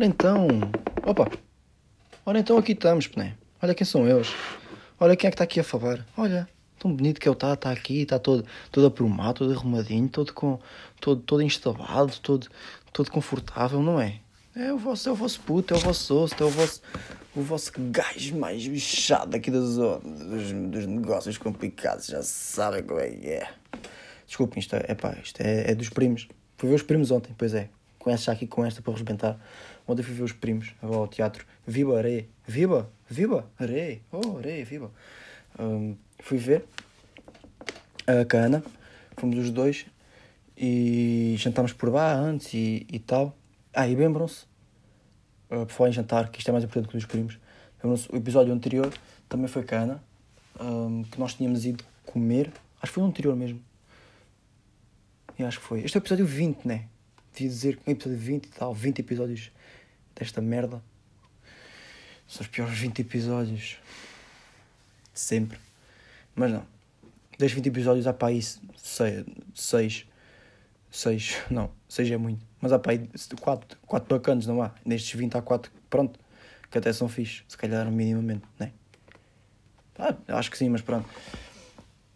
Ora então, opa, ora então aqui estamos, né? Olha quem são eles. Olha quem é que está aqui a falar. Olha, tão bonito que ele está, está aqui, está todo, todo aprumado, todo arrumadinho, todo, com, todo, todo instalado, todo, todo confortável, não é? É o vosso, é o vosso puto, é o vosso osso, é o vosso, o vosso gajo mais bichado aqui da zona, dos, dos negócios complicados, já sabem como é que é. Desculpem, isto é, pá, isto é, é dos primos. Fui ver os primos ontem, pois é. Conheces já aqui com esta para arrebentar. Ontem fui ver os primos ao teatro. Viva Areia. Viva! Viva! Areia! Oh, Areia, viva! Um, fui ver a Cana. Fomos os dois e jantámos por lá antes e, e tal. Ah, e lembram-se, uh, por falar em jantar, que isto é mais importante que os primos, o episódio anterior também foi cana, um, que nós tínhamos ido comer, acho que foi no anterior mesmo. Acho que foi. Este é o episódio 20, né? Devia dizer que é episódio 20 e tal, 20 episódios desta merda. São os piores 20 episódios de sempre. Mas não. Desde 20 episódios há para aí 6. 6, não, 6 é muito. Mas há para aí 4, 4 bacanas, não há? Nestes 20 há 4, pronto, que até são fixe, se calhar minimamente, né? Ah, acho que sim, mas pronto.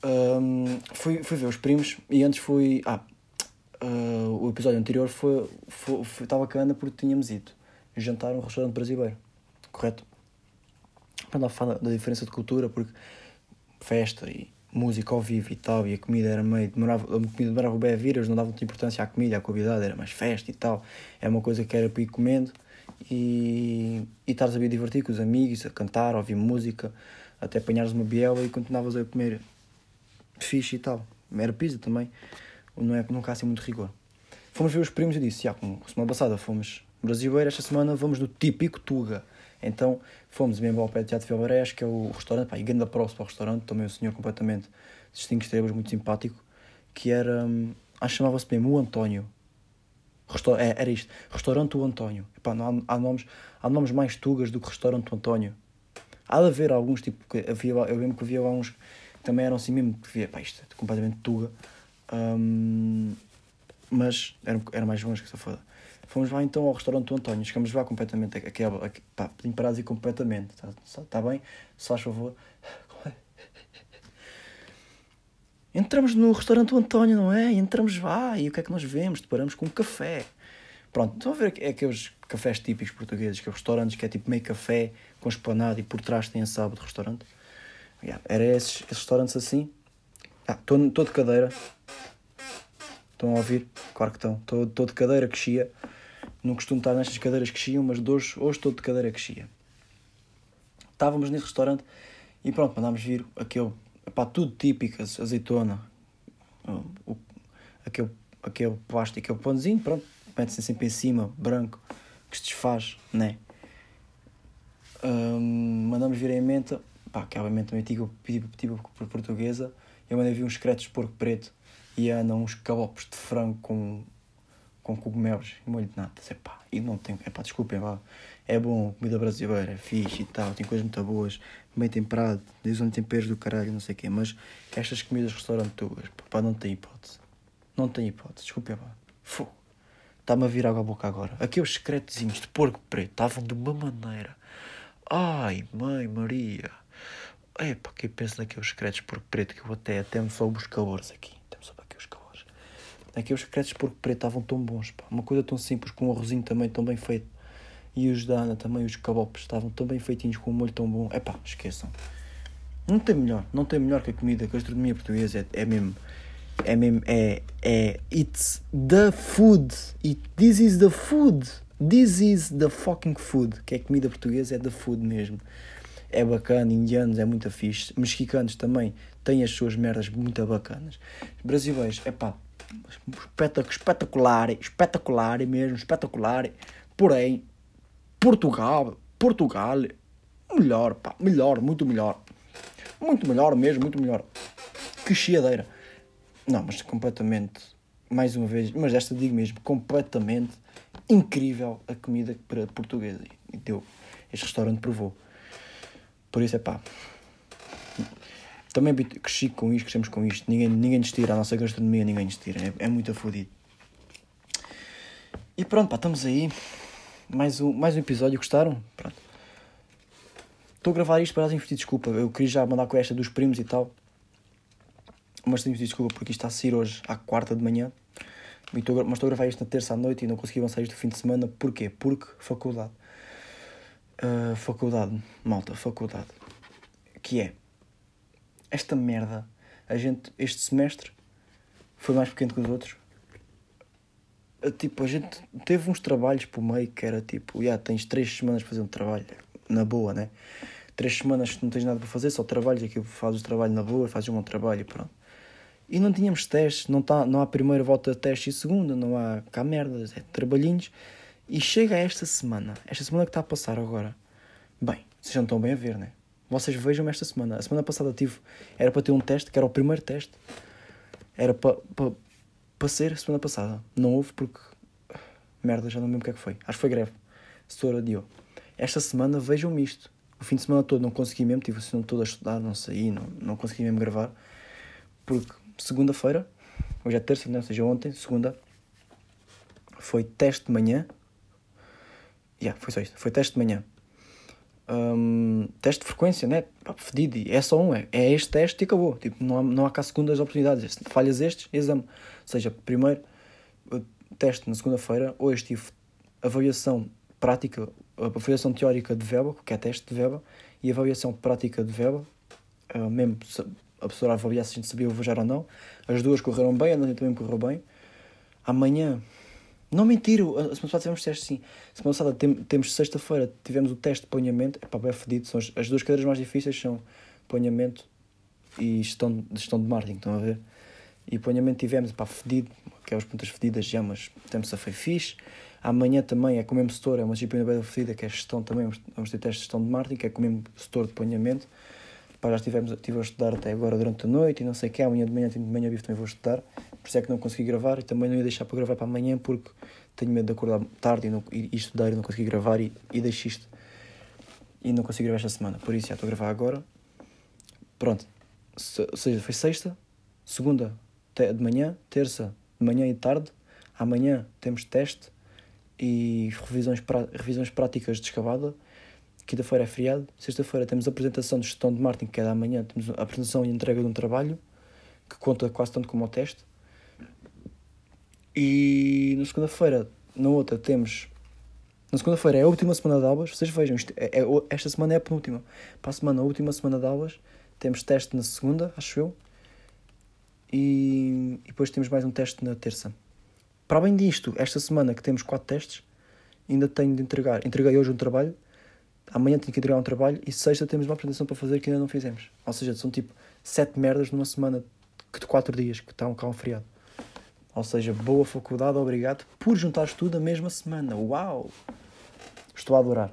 Um, fui, fui ver os primos e antes fui. Ah, uh, o episódio anterior foi, foi, foi, estava bacana porque tínhamos ido jantar num restaurante brasileiro, correto? Para não falar da diferença de cultura, porque festa e música ao vivo e tal, e a comida era meio. Demorava, a comida demorava bem a vir, eles não davam muita importância à comida, à convidada, era mais festa e tal. É uma coisa que era para ir comendo e, e estares a vir divertir com os amigos, a cantar, a ouvir música, até apanhares uma biela e continuavas a comer fixe e tal. Era pizza também, não é, nunca há assim muito rigor. Fomos ver os primos e disse: Já, como semana passada fomos brasileiro, esta semana vamos no típico Tuga. Então fomos mesmo ao pé do Teatro Filbarés, que é o restaurante, pá, e grande próximo ao restaurante, também o senhor completamente de 5 estrelas, muito simpático, que era, hum, acho que chamava-se mesmo o António. Restor é, era isto, Restaurante o António. Epá, não há, há, nomes, há nomes mais tugas do que Restaurante o António. Há de haver alguns, tipo, que havia, eu lembro que havia lá uns que também eram assim mesmo, que via, pá, isto é completamente tuga. Um, mas era, era mais longe que essa foda. Fomos lá então ao restaurante do António, chegamos lá completamente, aqui, pá, parado completamente, está tá bem? Se faz favor. Entramos no restaurante do António, não é? E entramos lá e o que é que nós vemos? Deparamos com um café. Pronto, estão a ver é aqueles cafés típicos portugueses, que é restaurantes que é tipo meio café com esplanado e por trás tem a sábado de restaurante. Yeah, era esses, esses restaurantes assim. Estou ah, de cadeira. Estão a ouvir? Claro que estão. Estou de cadeira que chia. Não costumo estar nestas cadeiras que chiam, mas hoje, hoje estou de cadeira que chia. Estávamos nesse restaurante e pronto, mandámos vir aquele, pá, tudo típico, azeitona, o, aquele, aquele plástico, aquele pãozinho, pronto, mete-se sempre em cima, branco, que se desfaz, né? Um, mandamos vir a menta, pá, que obviamente também tipo, tipo, tipo portuguesa, eu mandei vir uns secretos de porco preto e andam uns cabopos de frango com com cogumelos e molho de nata. É pá, e não tem. É pá, desculpem lá. É bom, comida brasileira, é fixe e tal, tem coisas muito boas, bem temperado, dizem temperos do caralho, não sei o quê. Mas estas comidas restaurante tuas, pá, não tem hipótese. Não tem hipótese, desculpem lá. Fogo. Está-me a vir água à boca agora. Aqueles secretozinhos de porco preto estavam de uma maneira. Ai, mãe Maria. Epá, que penso naqueles secretos de porco preto que eu até, até me soube os calores aqui. Aqueles secretos porco preto estavam tão bons, pá. Uma coisa tão simples, com um arrozinho também tão bem feito. E os da Ana também, os cabopes, estavam tão bem feitinhos, com um molho tão bom. É pá, esqueçam. Não tem melhor, não tem melhor que a comida, que a gastronomia portuguesa é, é mesmo. É mesmo, é, é, it's the food. It, this is the food. This is the fucking food. Que é comida portuguesa, é the food mesmo. É bacana, indianos é muito fixe. Mexicanos também têm as suas merdas muito bacanas. Brasileiros, é pá, espetacular, espetacular mesmo, espetacular. Porém, Portugal, Portugal, melhor, pá, melhor, muito melhor. Muito melhor mesmo, muito melhor. Que chiadeira. Não, mas completamente, mais uma vez, mas esta digo mesmo, completamente incrível a comida portuguesa. E este restaurante provou. Por isso é pá, também cresci com isto, crescemos com isto. Ninguém, ninguém nos tira, a nossa gastronomia ninguém nos tira. É, é muito afodido. E pronto, pá, estamos aí. mais um, mais um episódio. Gostaram? Pronto. Estou a gravar isto para dar pedir desculpa. Eu queria já mandar com esta dos primos e tal. Mas tenho pedir desculpa porque isto está a sair hoje à quarta de manhã. Estou, mas estou a gravar isto na terça à noite e não consegui avançar isto no fim de semana. Porquê? Porque faculdade. Uh, faculdade, malta, faculdade. Que é esta merda. A gente, este semestre, foi mais pequeno que os outros. Tipo, a gente teve uns trabalhos por meio que era tipo, já yeah, tens três semanas para fazer um trabalho, na boa, né? Três semanas que não tens nada para fazer, só trabalhos, aqui fazes o trabalho na boa, fazes um bom trabalho e pronto. E não tínhamos testes, não, tá, não há primeira volta de teste e segunda, não há cá merdas, é trabalhinhos. E chega esta semana, esta semana que está a passar agora. Bem, vocês não estão bem a ver, né? Vocês vejam esta semana. A semana passada tive, era para ter um teste, que era o primeiro teste. Era para, para, para ser a semana passada. Não houve porque. Merda, já não lembro o que é que foi. Acho que foi greve. Setor adiou. Esta semana vejam-me isto. O fim de semana todo não consegui mesmo, tive o semana todo a estudar, não saí, não, não consegui mesmo gravar. Porque segunda-feira, hoje é terça, não, ou seja, ontem, segunda, foi teste de manhã. Yeah, foi só isto. Foi teste de manhã. Um, teste de frequência, né? Fedido. É só um, é, é este teste e acabou. Tipo, não há, não há cá segundas oportunidades. Falhas estes, exame. Ou seja, primeiro teste na segunda-feira, hoje tive avaliação prática, avaliação teórica de verba, que é teste de verba, e avaliação prática de verba, uh, mesmo a professora avaliar se a gente sabia viajar ou não. As duas correram bem, a noite também correu bem. Amanhã, não mentiro, a semana passada tivemos testes sim. A semana passada tem, temos sexta-feira, tivemos o teste de ponhamento. É bem fedido. São as, as duas cadeiras mais difíceis são ponhamento e gestão, gestão de marketing, estão a ver? E ponhamento tivemos, pá, fedido, aquelas pontas fedidas já, mas temos a foi fixe. Amanhã também é com o mesmo setor, é uma disciplina bem fedida, que é gestão também, vamos ter teste de gestão de marketing, que é com o mesmo setor de ponhamento. Pá, já estivemos, estive a estudar até agora durante a noite e não sei o que, amanhã de manhã, de manhã vivo também vou estudar, por isso é que não consegui gravar e também não ia deixar para gravar para amanhã porque tenho medo de acordar tarde e, não, e, e estudar e não conseguir gravar e, e deixo isto e não consigo gravar esta semana, por isso já estou a gravar agora. Pronto, Se, ou seja, foi sexta, segunda de manhã, terça de manhã e tarde, amanhã temos teste e revisões, revisões práticas de escavada Quinta-feira é feriado. Sexta-feira temos a apresentação de gestão de marketing, que é da manhã. Temos a apresentação e entrega de um trabalho, que conta quase tanto como o teste. E na segunda-feira, na outra, temos. Na segunda-feira é a última semana de aulas. Vocês vejam, isto é, é, esta semana é a penúltima. Para a semana, a última semana de aulas. Temos teste na segunda, acho eu. E, e depois temos mais um teste na terça. Para além disto, esta semana que temos quatro testes, ainda tenho de entregar. Entreguei hoje um trabalho amanhã tenho que entregar um trabalho e sexta temos uma apresentação para fazer que ainda não fizemos. Ou seja, são tipo sete merdas numa semana de quatro dias que estão cá um feriado. Ou seja, boa faculdade, obrigado por juntares tudo a mesma semana. Uau! Estou a adorar.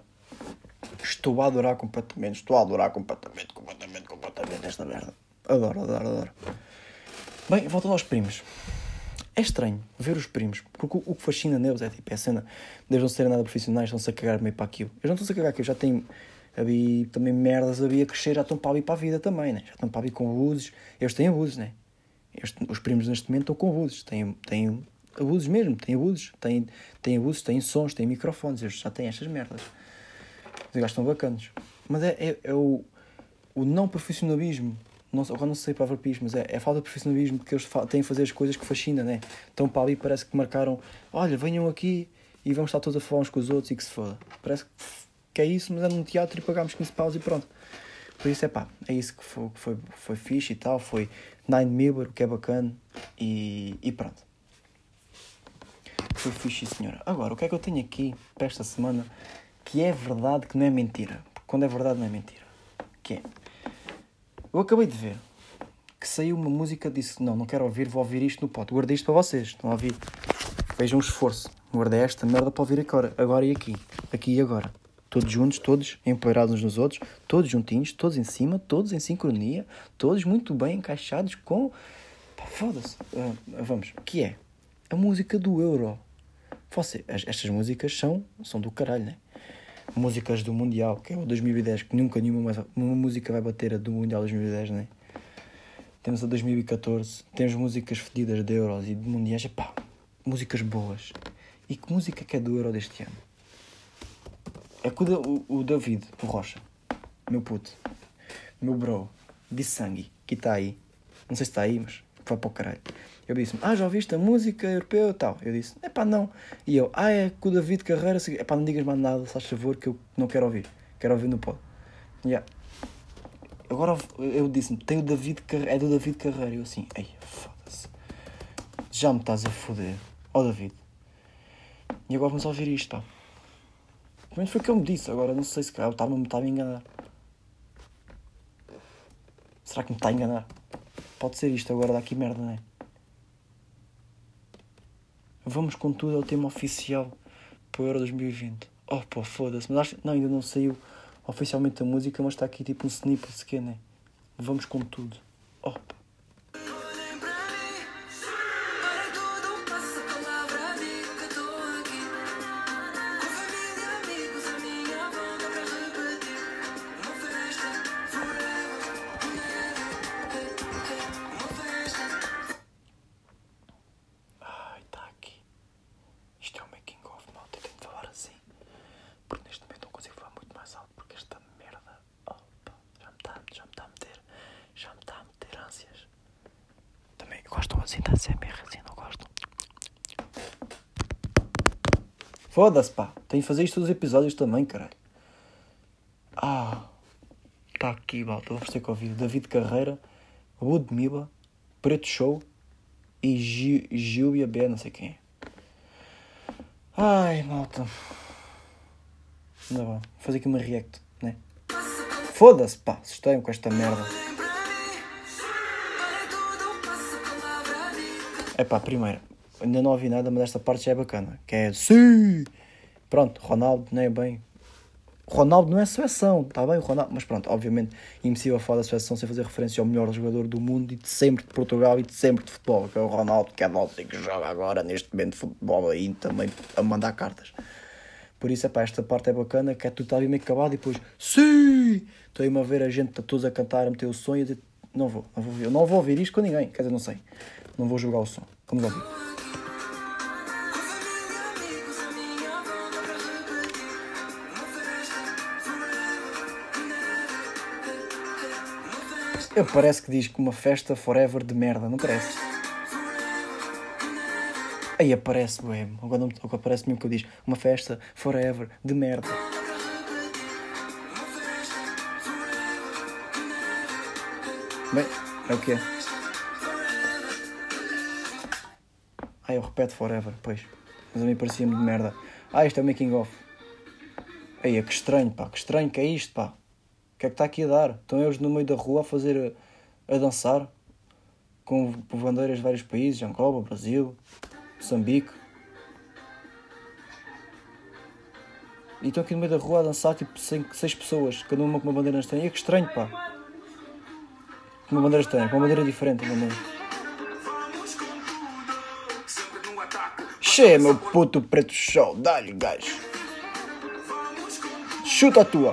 Estou a adorar completamente. Estou a adorar completamente, completamente, completamente esta merda. Adoro, adoro, adoro. Bem, voltando aos primos. É estranho ver os primos, porque o, que fascina neles é tipo, é a cena deles não serem nada profissionais, estão-se a cagar meio para aquilo. Eu não estou-se a cagar aquilo, já tenho havia também merdas havia crescer, já estão para ali para a vida também, né? já estão para ali com abusos. Eles têm abusos, né? Este, os primos neste momento estão com abusos, têm, têm abusos mesmo, têm abusos, têm, têm abusos, têm sons, têm microfones, eles já têm estas merdas. Os gajos estão bacanos. Mas é, é, é o, o não profissionalismo não, agora não sei para palavra mas é, é falta de profissionalismo porque eles têm a fazer as coisas que fascina, né? Então para ali parece que marcaram, olha, venham aqui e vamos estar todos a falar uns com os outros e que se foda. Parece que é isso, mas é num teatro e pagámos 15 paus e pronto. Por isso é pá, é isso que foi, foi, foi fixe e tal, foi Nine Miller, que é bacana e, e pronto. Foi fixe, senhora. Agora, o que é que eu tenho aqui para esta semana que é verdade que não é mentira? Porque quando é verdade não é mentira. Que é eu acabei de ver que saiu uma música disse não, não quero ouvir, vou ouvir isto no pote. Guardei isto para vocês, estão a ouvir? Vejam o esforço. Guardei esta merda para ouvir agora, agora e aqui. Aqui e agora. Todos juntos, todos empoeirados uns nos outros, todos juntinhos, todos em cima, todos em sincronia, todos muito bem encaixados com. Foda-se. Uh, vamos, que é? A música do Euro. Você, estas músicas são, são do caralho, né? Músicas do Mundial, que é o 2010, que nunca nenhuma uma música vai bater a do Mundial 2010, né? Temos a 2014, temos músicas fedidas de Euros e de Mundiais, pá, músicas boas. E que música que é do Euro deste ano? É que o, o, o David, o Rocha, meu puto, meu bro, de sangue, que está aí. Não sei se está aí, mas vai para o caralho. Eu disse ah, já ouviste a música europeu e tal? Eu disse, é pá, não. E eu, ah, é que o David Carreira, é pá, não digas mais nada, se faz favor, que eu não quero ouvir. Quero ouvir no pod. Yeah. Agora eu disse-me, tem o David Carreira, é do David Carreira. Eu assim, ei, foda-se. Já me estás a foder. Ó David. E agora vamos ouvir isto, pá. Pelo menos foi o que ele me disse. Agora não sei se calhar estava me estava a enganar. Será que me está a enganar? Pode ser isto agora daqui merda, não é? Vamos com tudo ao tema oficial para o Euro 2020. Oh pô, foda-se. Mas acho não, ainda não saiu oficialmente a música, mas está aqui tipo um snippet sequer, né? Vamos com tudo. Oh. Foda-se, pá. Tenho de fazer isto todos os episódios também, caralho. Ah. Está aqui, malta. Ter que ouvir. David Carreira, Ludmilla, Preto Show e Gi- Gil B, não sei quem é. Ai, malta. Ainda bem. Vou fazer aqui uma react, né? Foda-se, pá. Assustei-me com esta merda. A que É pá, primeiro. Ainda não ouvi nada, mas esta parte já é bacana. Que é sim. Pronto, Ronaldo não é bem. Ronaldo não é seleção, está bem, Ronaldo. Mas pronto, obviamente, impossível falar da seleção sem fazer referência ao melhor jogador do mundo e de sempre de Portugal e de sempre de futebol, que é o Ronaldo, que é o que joga agora, neste momento, de futebol aí também a mandar cartas. Por isso, é pá, esta parte é bacana, que é tudo está ali meio acabado e depois, sim! Estou-me a ver a gente tá todos a cantar, a meter o som e a dizer, não vou, não vou, eu não vou ouvir isto com ninguém, quer dizer, não sei, não vou jogar o som. Vamos ouvir. Eu parece que diz que uma festa forever de merda, não parece? Aí aparece, ué, agora, agora parece mesmo que eu diz uma festa forever de merda. Bem, é o que é? Ah, eu repeto forever, pois. Mas a mim parecia-me de merda. Ah, isto é o making of. Aí, é que estranho, pá, que estranho que é isto, pá. Que é que está aqui a dar? Estão eles no meio da rua a fazer. a dançar com bandeiras de vários países, Angola, Brasil, Moçambique. E estão aqui no meio da rua a dançar tipo cinco, seis pessoas, cada uma com uma bandeira estranha. E que estranho, pá. Com uma bandeira estranha, com uma bandeira diferente. Uma bandeira. Cheia, meu puto preto show, dá-lhe gajo. Chuta a tua.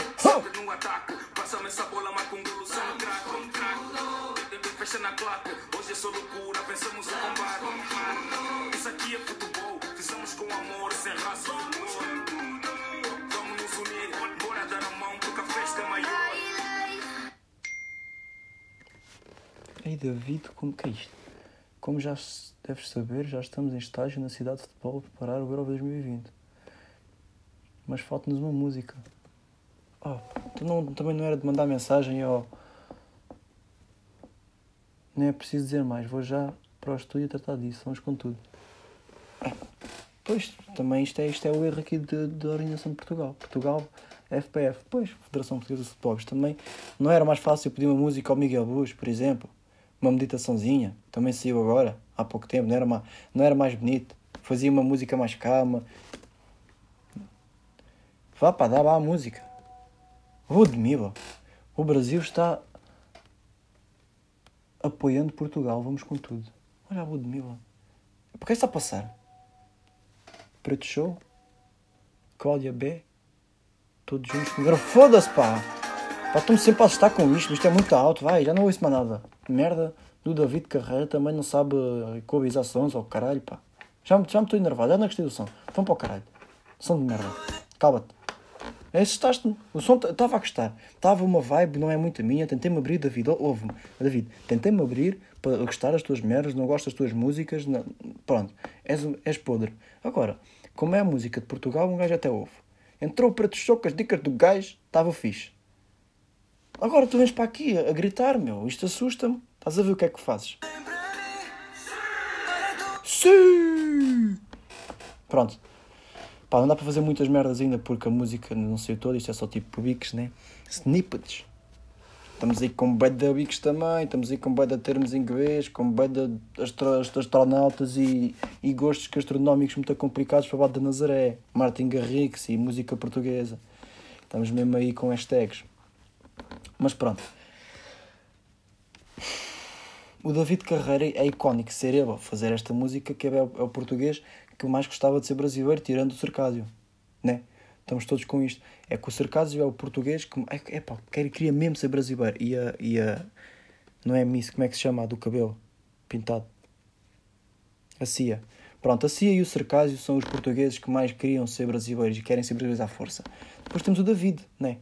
Na claque. Hoje é só loucura, pensamos combate. Isso aqui é futebol, fizemos com amor, sem raça. Vamos nos unir, bora dar a mão, porque a festa é maior. Ei David, como que é isto? Como já deves saber, já estamos em estágio na cidade de futebol a preparar o Euro 2020. Mas falta-nos uma música. Oh, tu não, também não era de mandar mensagem ao. Nem é preciso dizer mais, vou já para o estúdio tratar disso, vamos com tudo. Pois, também isto é, isto é o erro aqui da Organização de Portugal. Portugal, FPF, pois, Federação Portuguesa de. Isto também não era mais fácil pedir uma música ao Miguel Bush, por exemplo? Uma meditaçãozinha, também saiu agora, há pouco tempo, não era, ma- não era mais bonito. Fazia uma música mais calma. Vá para dar a música. Ludmilla, o Brasil está apoiando Portugal, vamos com tudo. Olha a Ludmilla. Por que está a passar? Preto Show, Cláudia B, todos juntos comigo. Foda-se, pá! Pá, estou-me sempre a assustar com isto, isto é muito alto, vai, já não ouço mais nada. Merda do David Carreira também não sabe equalizar sons ou caralho, pá. Já, já me estou enervado, já não gostei do som. Vamos para o caralho. Som de merda. Cala-te. Assustaste-me. O som estava a gostar. Estava uma vibe, não é muito a minha. Tentei-me abrir, David. Ouve-me. David, tentei-me abrir para gostar das tuas merdas, não gosto das tuas músicas. Não... Pronto, és, és podre. Agora, como é a música de Portugal, um gajo até ouve. Entrou para te as dicas do gajo, estava fixe. Agora tu vens para aqui a, a gritar, meu. Isto assusta-me. Estás a ver o que é que fazes? Sim! Pronto. Pá, não dá para fazer muitas merdas ainda porque a música não sei toda, isto é só tipo bics, né? Snippets. Estamos aí com bué de bics também, estamos aí com bué de termos em inglês, com bué de astro- astronautas e, e gostos gastronómicos muito complicados para baixo de Nazaré. Martin Garrix e música portuguesa. Estamos mesmo aí com hashtags. Mas pronto. O David Carreira é icónico ser ele fazer esta música que é o, é o português que eu mais gostava de ser brasileiro, tirando o Cercásio. Né? Estamos todos com isto. É que o Cercásio é o português que. É, pá, queria, mesmo ser brasileiro. E a, e a. Não é Miss, como é que se chama? A do cabelo pintado. A Cia. Pronto, a Cia e o Cercásio são os portugueses que mais queriam ser brasileiros e querem ser brasileiros à força. Depois temos o David, né?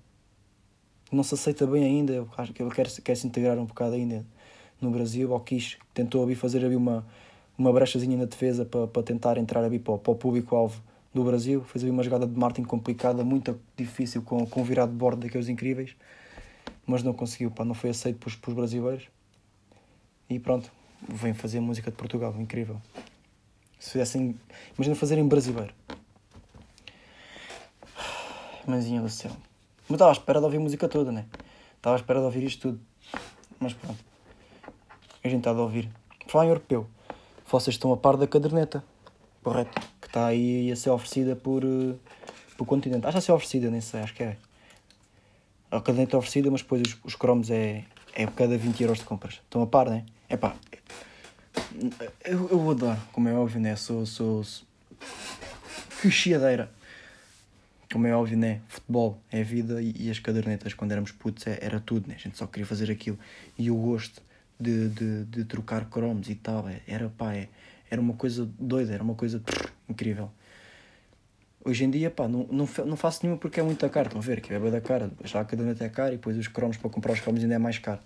não se aceita bem ainda, eu acho que ele quer, quer se integrar um bocado ainda no Brasil, ou quis, tentou ali fazer ali uma, uma brechazinha na defesa para, para tentar entrar ali para, para o público-alvo do Brasil, fez ali uma jogada de marketing complicada, muito difícil, com, com virado de bordo daqueles incríveis, mas não conseguiu, pá, não foi aceito pelos, pelos brasileiros, e pronto, vem fazer música de Portugal, incrível. Se fizessem, imagina fazerem brasileiro. Mãezinha do céu. Mas estava à espera de ouvir a música toda, né? Estava à espera de ouvir isto tudo. Mas pronto. A gente está a ouvir. Falar em europeu, vocês estão a par da caderneta, correto? Que está aí a ser oferecida por, eh, por continente. Acho a ser oferecida, nem sei, acho que é. A caderneta é oferecida, mas depois os, os cromos é, é cada 20 euros de compras. Estão a par, né? É pá. Eu, eu adoro, como é óbvio, né? Sou. sou, sou... Que chiadeira. Como é óbvio, né? Futebol é vida e, e as cadernetas, quando éramos putos, é- era tudo, né? A gente só queria fazer aquilo. E o gosto de, de, de trocar cromos e tal, é- era pá, é- era uma coisa doida, era uma coisa incrível. Hoje em dia, pá, não, não, não faço nenhuma porque é muito caro. Estão a ver? Que é bem da cara. Já a caderneta é cara e depois os cromos para comprar os cromos ainda é mais caro.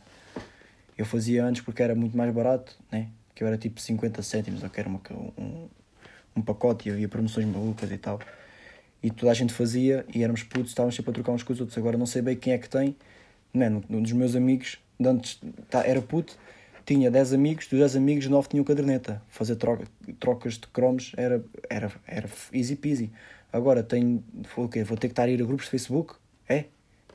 Eu fazia antes porque era muito mais barato, né? Que eu era tipo 50 cêntimos, ou que era uma, um, um pacote e havia promoções malucas e tal. E toda a gente fazia e éramos putos, estávamos sempre a trocar uns com os outros. Agora não sei bem quem é que tem. Mano, um dos meus amigos, antes tá, era puto, tinha 10 amigos, dos 10 amigos, 9 tinham caderneta. Fazer troca, trocas de cromos era, era, era easy peasy. Agora tenho, o quê? vou ter que estar a ir a grupos de Facebook? É?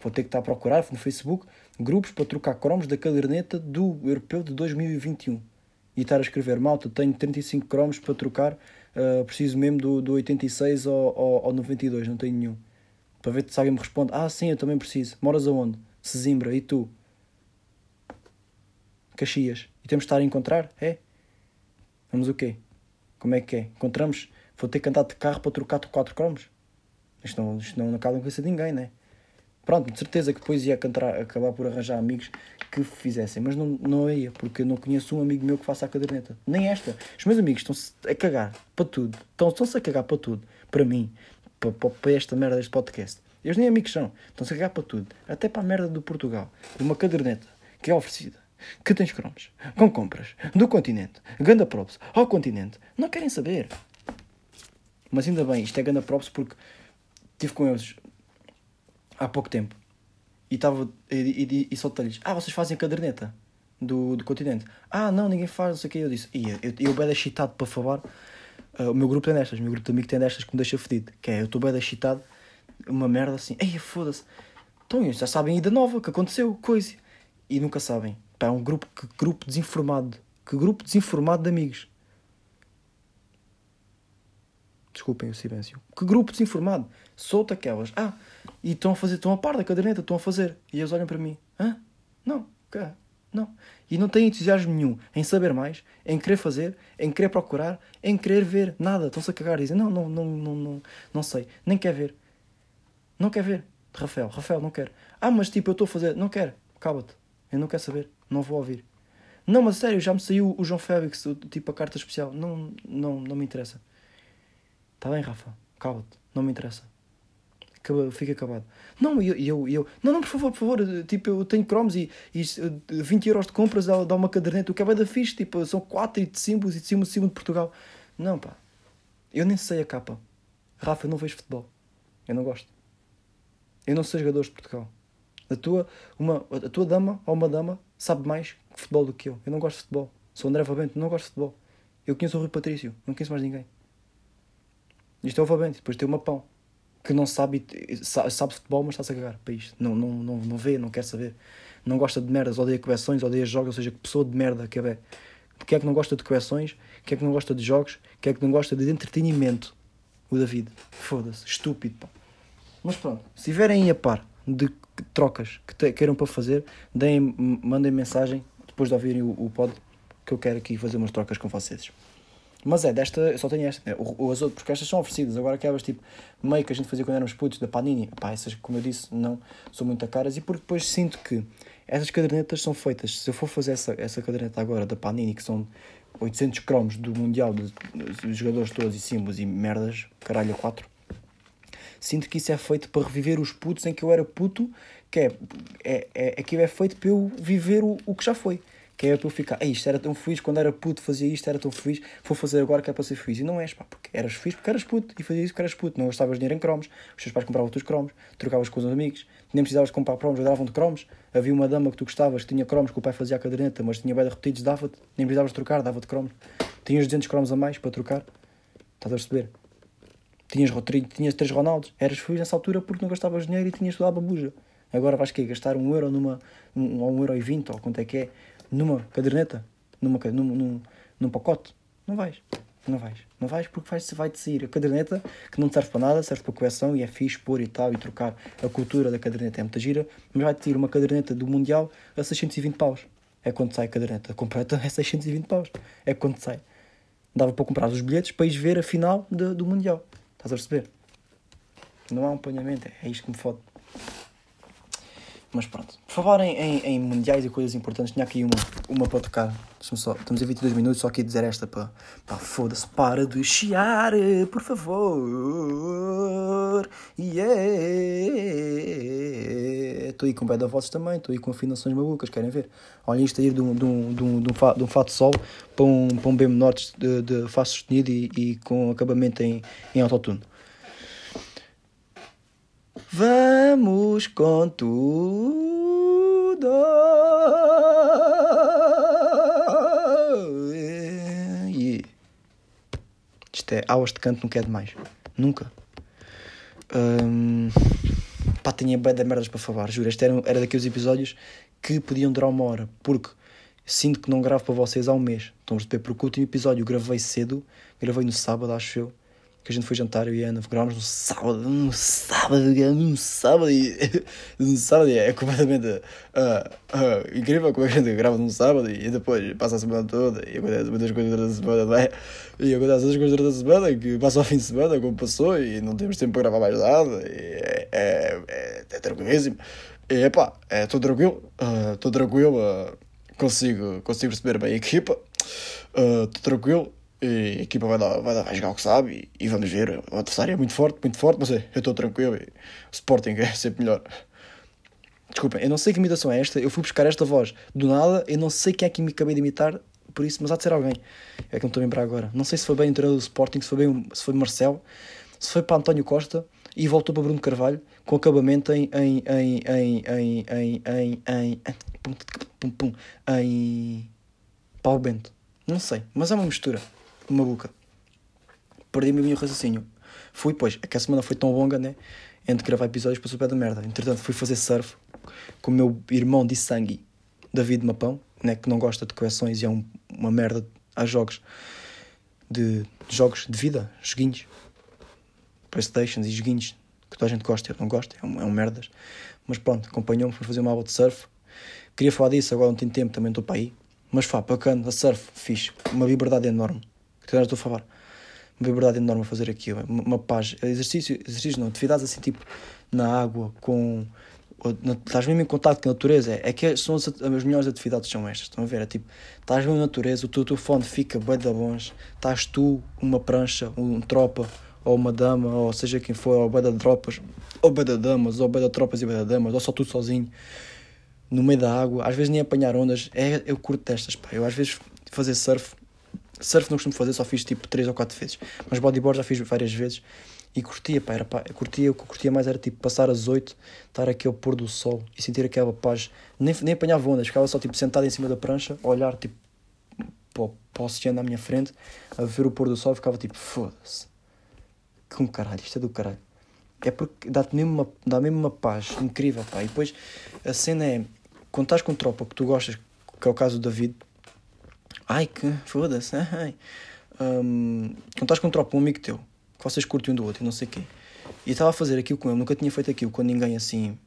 Vou ter que estar a procurar no Facebook grupos para trocar cromos da caderneta do Europeu de 2021. E estar a escrever, malta, tenho 35 cromos para trocar, ah, preciso mesmo do, do 86 ao, ao, ao 92, não tenho nenhum. Para ver se alguém me responde, ah sim, eu também preciso. Moras aonde? Sesimbra, e tu? Caxias. E temos de estar a encontrar? É? Vamos o quê? Como é que é? Encontramos? Vou ter que andar de carro para trocar quatro cromos? Isto não, isto não acaba com cabeça de ninguém, né? Pronto, de certeza que depois ia cantar, acabar por arranjar amigos que fizessem, mas não, não ia, porque eu não conheço um amigo meu que faça a caderneta. Nem esta. Os meus amigos estão-se a cagar para tudo. Estão- Estão-se a cagar para tudo. Para mim. Para, para esta merda deste podcast. Eles nem amigos são. Estão-se a cagar para tudo. Até para a merda do Portugal. De uma caderneta que é oferecida. Que tens cromos. Com compras. Do continente. Ganda props. Ao continente. Não querem saber. Mas ainda bem, isto é ganda props porque estive com eles há pouco tempo e estava e, e, e soltei-lhes: Ah, vocês fazem a caderneta do, do continente? Ah, não, ninguém faz, o que. Eu disse: E eu, eu bem excitado para falar. ah, o meu grupo tem destas, o meu grupo de amigos tem destas que me deixa fedido. Que é: Eu estou bem excitado, uma merda assim, ei, foda-se. Então, eles já sabem ainda nova, que aconteceu, coisa. E nunca sabem. Pá, é um grupo, que grupo desinformado. Que grupo desinformado de amigos. Desculpem o silêncio. Que grupo desinformado. Solta aquelas. Ah, e estão a fazer, estão a par da caderneta, estão a fazer. E eles olham para mim. Hã? Não, cá, não. E não têm entusiasmo nenhum em saber mais, em querer fazer, em querer procurar, em querer ver. Nada. Estão-se a cagar. Dizem, não, não, não, não, não, não sei. Nem quer ver. Não quer ver. Rafael, Rafael, não quero. Ah, mas tipo, eu estou a fazer. Não quero. Cala-te. Eu não quero saber. Não vou ouvir. Não, mas sério, já me saiu o João Félix, tipo a carta especial. Não, não, não me interessa. Está bem, Rafa. Cala-te. Não me interessa. acaba- fica acabado. Não, e eu, eu, eu, não, não, por favor, por favor, eh, tipo, eu tenho cromos e, e eh, 20 euros de compras dá, dá uma caderneta, o que é bué da fixe, tipo, são 4 e de símbolos e de símbolo, símbolo de Portugal. Não, pá, eu nem sei a capa. Rafa, eu não vejo futebol. Eu não gosto. Eu não sou jogador de Portugal. A tua, uma, a tua dama ou uma dama sabe mais futebol do que eu. Eu não gosto de futebol. Sou André Vabento, não gosto de futebol. Eu conheço o Rui Patrício, não conheço mais ninguém. Isto é o Vabento, depois tem o Mapão, que não sabe, sa- sabe futebol, mas está-se a cagar para isto. Não, não, não, não vê, não quer saber. Não gosta de merdas, odeia coleções, odeia jogos, ou seja, que pessoa de merda que é. Quem é que não gosta de coleções? Quem é que não gosta de jogos? Quem é que não gosta de entretenimento? O David. Foda-se, estúpido, pá. Mas pronto, se estiverem aí a par de trocas que te- queiram para fazer, deem, mandem mensagem depois de ouvirem o, o pod que eu quero aqui fazer umas trocas com vocês. Mas é, desta eu só tenho esta. né? O, as outras, porque estas são oferecidas. Agora aquelas tipo meio que a gente fazia quando éramos putos da Panini. Pá, essas, como eu disse, não são muito caras. E porque depois sinto que essas cadernetas são feitas. Se eu for fazer essa, essa caderneta agora da Panini, que são 800 cromos do Mundial, de, de jogadores todos e símbolos e merdas, caralho, a 4 sinto que isso é feito para reviver os putos em que eu era puto, que é, é, é aquilo é feito para eu viver o, o que já foi. Que é para eu ficar, "Ei, isto era tão feliz, quando era puto fazia isto, era tão feliz, vou fazer agora que é para ser feliz. E não és, pá, porque eras feliz porque eras puto e fazias isso porque eras puto. Não gastavas dinheiro em cromos, os teus pais compravam os teus cromos, trocavas com os amigos, nem precisavas comprar cromos, davam-te cromos. Havia uma dama que tu gostavas que tinha cromos, que o pai fazia a caderneta, mas tinha bem repetidos, dava-te, nem precisavas trocar, dava-te cromos. Tinhas 200 cromos a mais para trocar, estás a perceber? Tinhas, tinhas três Ronaldos, eras feliz nessa altura porque não gastavas dinheiro e tinhas toda a babuja. Agora vais quê? Gastar um euro numa, um, ou um euro e vinte, ou quanto é que é, numa caderneta, numa, num, num, num pacote. Não vais. Não vais. Não vais porque vai, vai-te sair a caderneta que não te serve para nada, serve para coleção e é fixe pôr e tal e trocar. A cultura da caderneta é muita gira, mas vai-te ir uma caderneta do Mundial a 620 paus. É quando sai a caderneta completa, é 620 paus. É quando sai. Dava para comprar os bilhetes para ires ver a final de- do Mundial. Estás a perceber? Não há um apanhamento, é isto que me fode. Mas pronto. Por falar em, em, em mundiais e coisas importantes, tinha aqui uma, uma para tocar. Só. Estamos a 22 minutos, só aqui dizer esta para. Pá, foda-se, para de chiar, por favor. Yeah. Estou aí com bad vozes também, estou aí com afinações malucas, querem ver? Olha isto aí de um, de um, de um, de um, fa, de um fato sol para um, para um B menor de, de Fá sustenido e, e com acabamento em, em autotune. Vamos com tudo. Yeah. Isto é aulas de canto, nunca é demais. Nunca. Hum, pá, tinha bem de merdas para falar, juro. Este era, era daqueles episódios que podiam durar uma hora, porque sinto que não gravo para vocês há um mês. Estão a perceber? Porque o último episódio gravei cedo, gravei no sábado, acho eu, que a gente foi jantar, eu e a Ana, gravámos no sábado, no sábado, no sábado, e, no sábado e é completamente ah, ah, incrível como a gente grava num sábado e depois passa a semana toda e acontece muitas coisas durante a semana, é? E acontece as coisas durante a semana que passa ao fim de semana, como passou, e não temos tempo para gravar mais nada, é, é, é, é tranquilíssimo. E epá, estou tranquilo, estou tranquilo, ah, consigo, consigo perceber bem a equipa, estou tranquilo. E a equipa vai dar, vai dar vai jogar o que sabe e, e vamos ver. O adversário é muito forte, muito forte, mas é, eu estou tranquilo. E Sporting é sempre melhor. Desculpem, eu não sei que imitação é esta. Eu fui buscar esta voz do nada. Eu não sei quem é que me acabei de imitar, por isso, mas há de ser alguém. É que não estou a lembrar agora. Não sei se foi bem o treinador do Sporting, se foi bem se foi Marcel, se foi para António Costa e voltou para Bruno Carvalho com acabamento em. em. em. em. em. em. em. em. pum, pum, pum, em. Paulo Bento. Não sei, mas é uma mistura. Uma boca. Perdi-me o meu raciocínio. Fui, pois, é que a semana foi tão longa, né? Entre gravar episódios para pé da merda. Entretanto, fui fazer surf com o meu irmão de sangue, David Mapão, né? Que não gosta de coleções e é um- uma merda a jogos de, de jogos de vida, joguinhos, Playstations e joguinhos que toda a gente gosta, eu não gosto, é um, é um merdas. Mas pronto, acompanhou-me para fazer uma aula de surf. Queria falar disso, agora não tenho tempo, também estou para aí. Mas pá, bacana, a surf, fixe, uma liberdade enorme. Que estou a falar. Uma liberdade enorme a fazer aquilo, uma, paz. Exercício, exercício não, atividades assim tipo na água, com. na- Estás mesmo em contato com a natureza, é, é que são as, as melhores atividades são estas, estão a ver? É tipo, estás mesmo na natureza, o teu telefone fica bem da bons, estás tu, uma prancha, um tropa, ou uma dama, ou seja quem for, ou bada de tropas, ou bada damas, ou bada tropas e bada damas, ou só tudo sozinho, no meio da água, às vezes nem apanhar ondas, é, eu curto destas, pá. Eu às vezes fazer surf, surf não costumo fazer, só fiz tipo 3 ou 4 vezes, mas bodyboard já fiz várias vezes e curtia, pá, era pá, curtia, o que eu curtia mais era tipo passar às 8, estar aqui ao pôr do sol e sentir aquela paz, nem, nem apanhava ondas, ficava só tipo sentado em cima da prancha, a olhar tipo para o oceano à minha frente, a ver o pôr do sol, e ficava tipo, foda-se, com caralho, isto é do caralho. É porque dá-te mesmo uma, dá mesmo uma paz incrível, pá. E depois a cena é, quando estás com tropa que tu gostas, que é o caso do David, ai que foda-se, ai. Hum, quando estás com tropa, um amigo teu, que vocês curtem um do outro e não sei o quê, e estava a fazer aquilo com ele, nunca tinha feito aquilo com ninguém assim,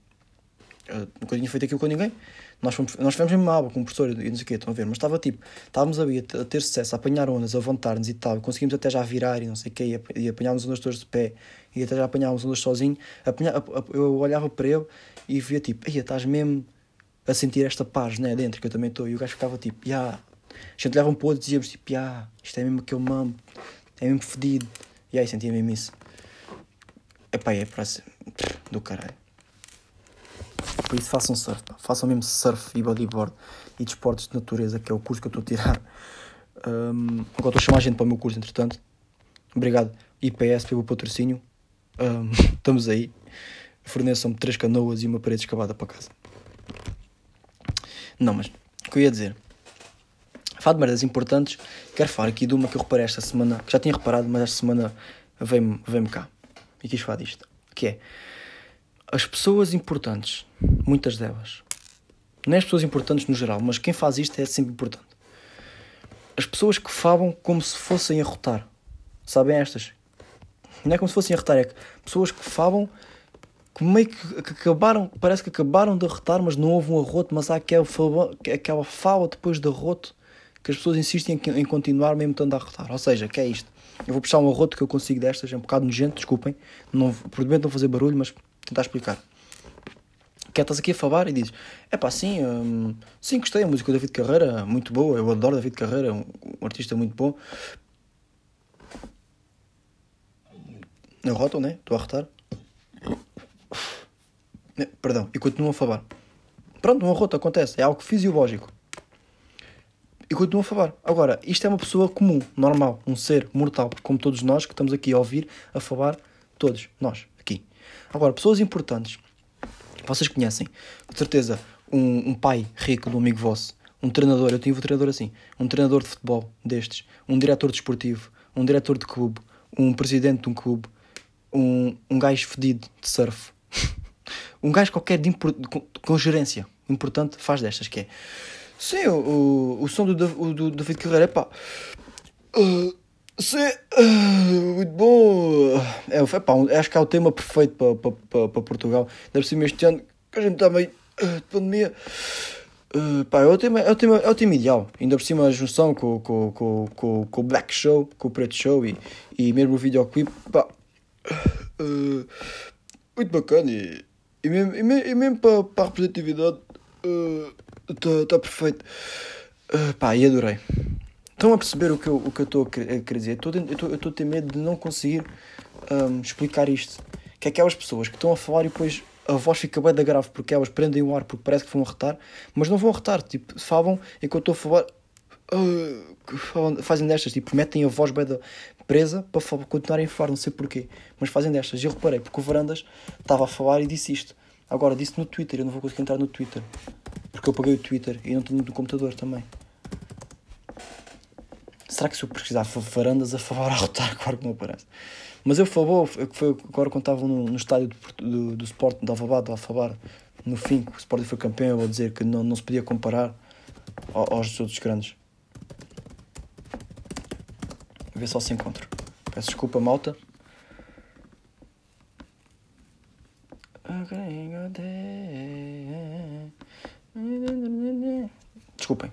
uh, nunca tinha feito aquilo com ninguém. Nós fomos, nós fomos mesmo água com o professor e não sei o quê, estão a ver? Mas estava tipo, estávamos ali a, ter- sucesso, a apanhar ondas, a levantar-nos e tal, conseguimos até já virar e não sei o quê, e, e apanhámos ondas todas de pé, e até já apanhámos ondas sozinho. Apanha, ap- ap- eu olhava para ele e via tipo, ei, estás mesmo a sentir esta paz, né, dentro, que eu também estou. E o gajo ficava tipo, ya. A gente leva um para outro e dizíamos tipo, ya, isto é mesmo aquele mamo, é mesmo fedido. E aí sentia mesmo isso. Epá, é para ser do caralho. Por isso façam surf, façam mesmo surf e bodyboard e desportos de natureza, que é o curso que eu estou a tirar. Um, agora estou a chamar gente para o meu curso, entretanto. Obrigado, IPS, pelo patrocínio. Um, estamos aí. Forneçam-me três canoas e uma parede escavada para casa. Não, mas o que eu ia dizer? Falar de merdas importantes, quero falar aqui de uma que eu reparei esta semana, que já tinha reparado, mas esta semana veio-me veio cá. E quis falar disto. Que é as pessoas importantes, muitas delas, não é as pessoas importantes no geral, mas quem faz isto é sempre importante. As pessoas que falam como se fossem a rotar. Sabem estas? Não é como se fossem a rotar, é que pessoas que falam que meio que, que acabaram, parece que acabaram de arrotar, mas não houve um arroto, mas há aquela aquela fala depois de arroto que as pessoas insistem em, continuar mesmo estando a arrotar. Ou seja, que é isto? Eu vou puxar um arroto que eu consigo destas, é um bocado nojento, desculpem, não, provavelmente não fazer barulho, mas tentar explicar. Que é, estás aqui a falar e dizes: é pá, sim, hum, sim, gostei, a música do David Carreira, muito boa, eu adoro David Carreira, um, um artista muito bom. Arrotam, né? Estou a arrotar. Perdão, e continuam a falar. Pronto, um arroto acontece, é algo fisiológico. E continuam a falar. Agora, isto é uma pessoa comum, normal, um ser mortal, como todos nós que estamos aqui a ouvir, a falar, todos, nós, aqui. Agora, pessoas importantes, vocês conhecem, de certeza, um, um pai rico de um amigo vosso, um treinador, eu tive um treinador assim, um treinador de futebol destes, um diretor desportivo, um diretor de clube, um presidente de um clube, um, um gajo fedido de surf, um gajo qualquer de com, com gerência importante faz destas, que é sim, o, o, som do, do David Carreira é pá ah, sim, ah, muito bom é, é pá, um- acho que é o tema perfeito para, para, para, para Portugal deve ser este ano que a gente está meio ah, de pandemia Uh, pá, é o, tema, é, o tema, é o tema ideal. Ainda por cima a junção com, com, com, com, com o Black Show, com o Preto Show e, e mesmo o videoclipe, pá, uh, muito bacana. E, e mesmo, e mesmo, para, para a representatividade, está tá perfeito. Uh, pá, e adorei. Estão a perceber o que eu o que estou a querer dizer? Eu estou a- estou- estou ter medo de não conseguir um, explicar isto. Que é aquelas pessoas que estão a falar e depois a voz fica bem da grave porque elas prendem o ar porque parece que vão arretar, mas não vão arretar. Tipo, falam enquanto eu estou a falar. falam- fazem destas, tipo, metem a voz bem da presa para continuarem a falar, não sei porquê, mas fazem destas. E eu reparei, porque o Varandas estava a falar e disse isto. Agora, disse no Twitter, eu não vou conseguir entrar no Twitter, porque eu paguei o Twitter e não tenho no computador também. Será que se eu pesquisar fa- varandas a falar a rotar, claro que não aparece. Mas eu falou, foi agora quando estava no, no estádio do, do, do Sport de Alvalade, do Alfabar, no fim, que o Sporting foi campeão, eu vou dizer que não, não se podia comparar ao- aos outros grandes. A ver só se encontro. Peço desculpa, malta. Desculpem.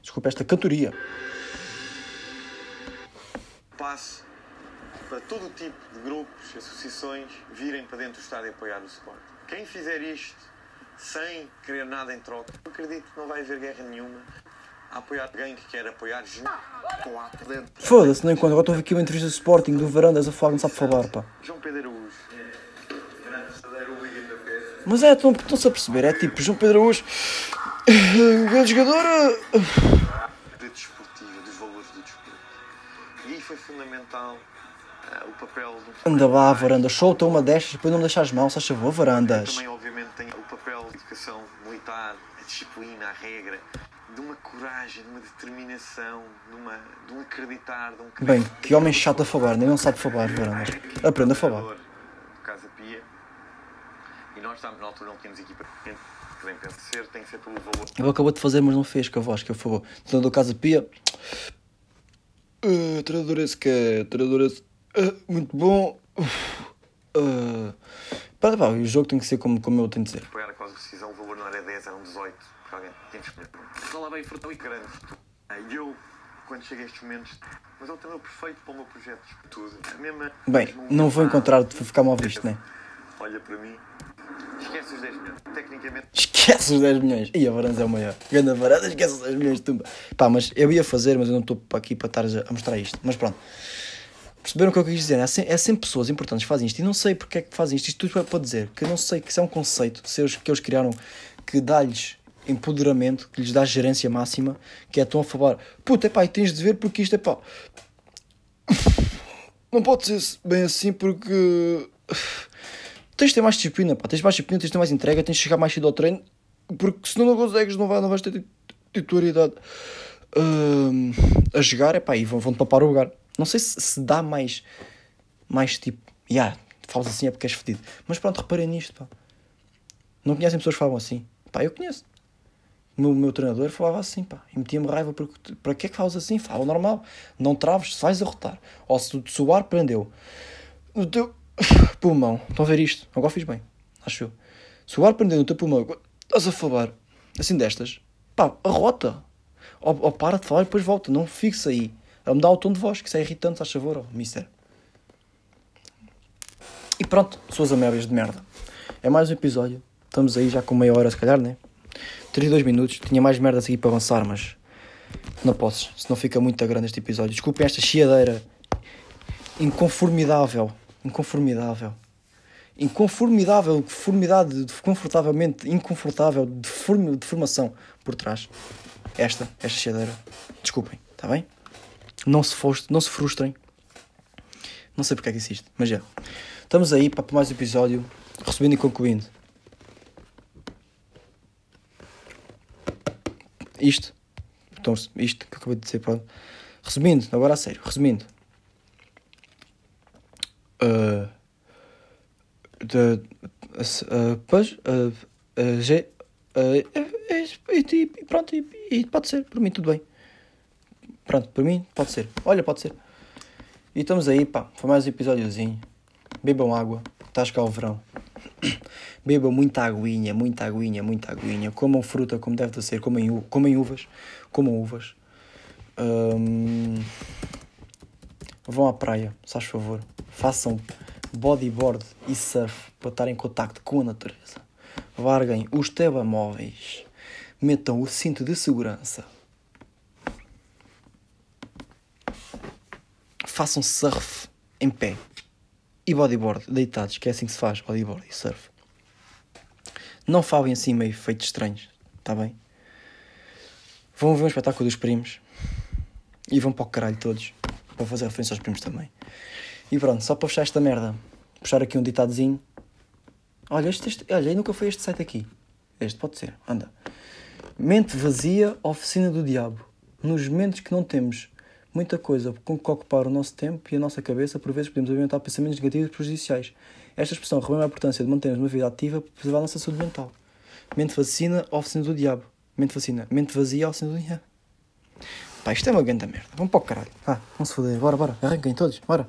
Desculpa esta cantoria. passo para todo o tipo de grupos, associações virem para dentro do estádio apoiar o Sport. Quem fizer isto sem querer nada em troca, acredito que não vai haver guerra nenhuma. a apoiar alguém que quer apoiar. Foda-se, não encontro. Agora estou aqui uma entrevista do Sporting, do Varandas, a falar, não sabe falar, pá. João Pedro Araújo. Mas é, estão- estão-se a perceber, é tipo, João Pedro Araújo, grande jogador. eh, de desportiva, dos valores do desporto. E aí foi fundamental ah, o papel do Anda lá, Varandas, solta uma destas, depois não me deixas mal, se achas Varandas. Também, obviamente, tem o papel de educação militar, a disciplina, a regra, de uma coragem, de uma determinação, de, uma, de um acreditar, de um Bem, que homem chato a falar, nem não sabe falar, Varandas. Aprenda a falar. Casa Pia. E nós estávamos na altura, não tínhamos equipa que vem pensar ser, tem que ser pelo valor. Ele acabou de fazer, mas não fez, que a voz, que eu favor. Treinador Casa Pia. Uh, treinador esse que é. Treinador esse. uh, muito bom. Uh, pá, pá, o jogo tem que ser como, como eu tenho de ser. apoiar a de decisão, o valor não era 10, era um 18. Porque alguém tinha que escolher. Fala bem, frutal e grande. E eu, quando chego a estes momentos, mas é o tamanho perfeito para o meu projeto de tudo. A mesma, Bem, mesmo não vou encontrar-te, vou ficar mal visto, né? Olha para mim, esquece os 10 milhões. Tecnicamente, Esquece os 10 milhões. E a Varandas é o maior. Ganda Varandas, esquece os 10 milhões de tumba. Pá, mas eu ia fazer, mas eu não estou aqui para estar a mostrar isto. Mas pronto. Perceberam o que eu quis dizer? É, se- sempre pessoas importantes que fazem isto e não sei porque é que fazem isto. Isto tudo é para dizer que eu não sei que isso é um conceito que eles, criaram que dá-lhes empoderamento, que lhes dá gerência máxima, que é tão a falar, puta, é pá, tens de ver porque isto é pá. Não pode ser bem assim porque tens de ter mais disciplina, pá. Tens mais disciplina, tens de ter mais entrega, tens de chegar mais cedo ao treino, porque senão não consegues, não, vai, não vais ter tit- titularidade hum, a jogar, é pá, e vão- vão-te papar o lugar. Não sei se, se dá mais, mais tipo, já, yeah, falas assim é porque és fedido. Mas pronto, reparem nisto, pá. Não conhecem pessoas que falam assim? Pá, eu conheço. O meu, meu treinador falava assim, pá, e metia-me raiva, porque tu- para que é que falas assim? Fala normal, não traves, se vais a rotar. Ou se, se o ar prendeu no teu pulmão, estão a ver isto? Agora fiz bem, acho eu. Se o ar prendeu no teu pulmão, estás a falar assim destas, pá, arrota. Ou, ou para de falar e depois volta, não fixe aí. A mudar o tom de voz, que isso é irritante, faz favor, oh, mister. E pronto, suas amélias de merda. É mais um episódio. Estamos aí já com meia hora, se calhar, né? 32 minutos. Tinha mais merda a seguir para avançar, mas não posso. Senão fica muito grande este episódio. Desculpem esta chiadeira inconformidável. Inconformidável. Inconformidável. Deformidade. de- Confortavelmente inconfortável. Deform, deformação por trás. Esta. Esta chiadeira. Desculpem. Está bem? Não se, foste, não se frustrem. Não sei porque é que existe, mas já. Estamos aí para mais um episódio. Resumindo e concluindo. Isto. Isto que eu acabei de dizer, pronto. Resumindo, agora a sério. Resumindo. Uh, de, uh, pois, uh, uh, G, uh, e, e, e pronto, e, e pode ser, por mim tudo bem. Pronto, por mim pode ser. Olha, pode ser. E estamos aí, pá, foi mais um episódiozinho. Bebam água, está a chegar o verão. Bebam muita aguinha, muita aguinha, muita aguinha. Comam fruta como deve de ser, comem, comem uvas, comam uvas. Hum, vão à praia, se faz favor. Façam bodyboard e surf para estar em contacto com a natureza. Larguem os telemóveis. Metam o cinto de segurança. Façam surf em pé. E bodyboard, deitados, que é assim que se faz, bodyboard e surf. Não falem assim meio feitos estranhos, tá bem? Vão ver um espetáculo dos primos. E vão para o caralho todos. Para fazer referência aos primos também. E pronto, só para fechar esta merda. Puxar aqui um ditadozinho. Olha, este, este, olha, nunca foi este site aqui. Este pode ser, anda. Mente vazia, oficina do diabo. Nos momentos que não temos muita coisa com que ocupar o nosso tempo e a nossa cabeça, por vezes podemos alimentar pensamentos negativos e prejudiciais. Esta expressão relembra a importância de mantermos uma vida ativa para preservar a nossa saúde mental. Mente vacina, oficina do diabo. Mente vacina, mente vazia, oficina do diabo. Pá, isto é uma grande merda. Vamos para o caralho. Vamos se foder. Bora, bora. Arranquem todos. Bora.